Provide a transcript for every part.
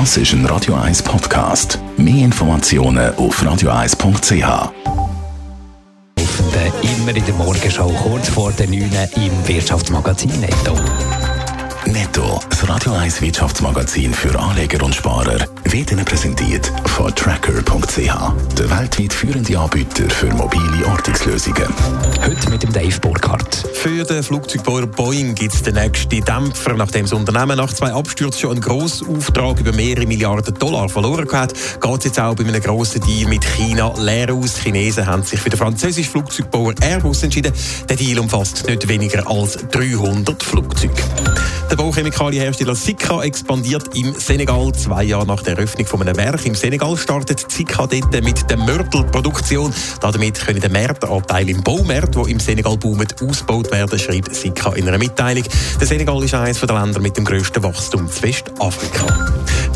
Das ist ein Radio 1 Podcast. Mehr Informationen auf radio1.ch. Immer in der Morgenschau kurz vor der 9 im Wirtschaftsmagazin Netto. Netto, das Radio 1 Wirtschaftsmagazin für Anleger und Sparer, wird Ihnen präsentiert von Tracker.ch, der weltweit führende Anbieter für mobile Ortungslösungen. Heute mit dem Dave Burkhardt. Für den Flugzeugbauer Boeing gibt es den nächsten Dämpfer, nachdem das Unternehmen nach zwei Abstürzen schon einen grossen Auftrag über mehrere Milliarden Dollar verloren hat, geht es jetzt auch bei einem grossen Deal mit China leer aus. Die Chinesen haben sich für den französischen Flugzeugbauer Airbus entschieden. Der Deal umfasst nicht weniger als 300 Flugzeuge. Der Bauchemikaliehersteller Sika expandiert im Senegal. Zwei Jahre nach der Eröffnung von einem Werk im Senegal startet Sika dort mit der Mörtelproduktion. Damit können der Marktanteil im Baumarkt, der im Senegal boomt, ausgebaut werden, schreibt Sika in einer Mitteilung. Der Senegal ist eines der Länder mit dem grössten Wachstum zu Westafrika.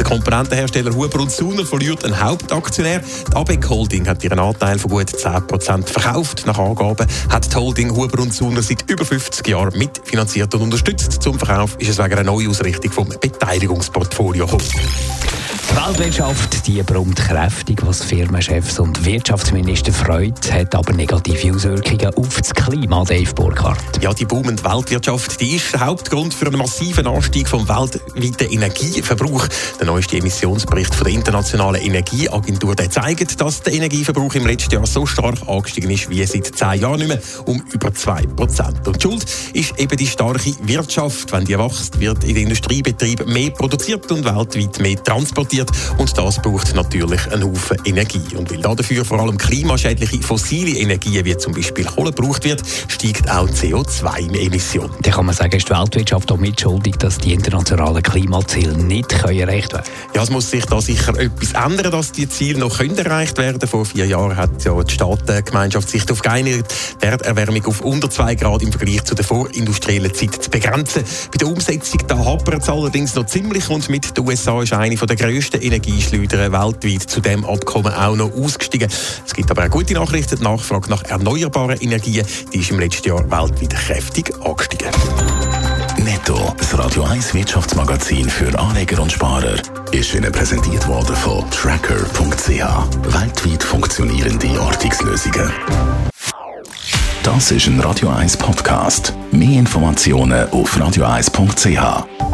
Komponentenhersteller Huber und Suner verliert einen Hauptaktionär. Die ABEC Holding hat ihren Anteil von gut 10% verkauft. Nach Angaben hat die Holding Huber und Suner seit über 50 Jahren mitfinanziert und unterstützt. Zum Verkauf ist es wegen einer Neuausrichtung vom Beteiligungsportfolio gekommen. Weltwirtschaft die brummt kräftig, was Firmenchefs und Wirtschaftsminister freut, hat aber negative Auswirkungen auf das Klima, Dave Burkhardt. Ja, die boomende Weltwirtschaft die ist der Hauptgrund für einen massiven Anstieg vom weltweiten Energieverbrauch. Der neueste Emissionsbericht von der Internationalen Energieagentur der zeigt, dass der Energieverbrauch im letzten Jahr so stark angestiegen ist wie seit zehn Jahren nicht mehr, um über 2%. Und die Schuld ist eben die starke Wirtschaft. Wenn die wächst, wird in den Industriebetrieben mehr produziert und weltweit mehr transportiert wird. Und das braucht natürlich einen Haufen Energie. Und weil dafür vor allem klimaschädliche fossile Energien wie zum Beispiel Kohle gebraucht wird, steigt auch CO2-Emission. Da kann man sagen, ist die Weltwirtschaft auch mitschuldig, dass die internationalen Klimaziele nicht erreicht werden können? Ja, es muss sich da sicher etwas ändern, dass die Ziele noch können erreicht werden Vor vier Jahren hat ja die Staatengemeinschaft sich darauf geeinigt, die Erderwärmung auf unter 2 Grad im Vergleich zu der vorindustriellen Zeit zu begrenzen. Bei der Umsetzung da hapert es allerdings noch ziemlich und mit den USA ist eine der grössten grössten Energieschleudern weltweit zu dem Abkommen auch noch ausgestiegen. Es gibt aber auch gute Nachrichten. Die Nachfrage nach erneuerbaren Energien die ist im letzten Jahr weltweit kräftig angestiegen. Netto, das Radio 1 Wirtschaftsmagazin für Anleger und Sparer, ist Ihnen präsentiert worden von Tracker.ch. Weltweit funktionierende Ortungslösungen. Das ist ein Radio 1 Podcast. Mehr Informationen auf radio1.ch.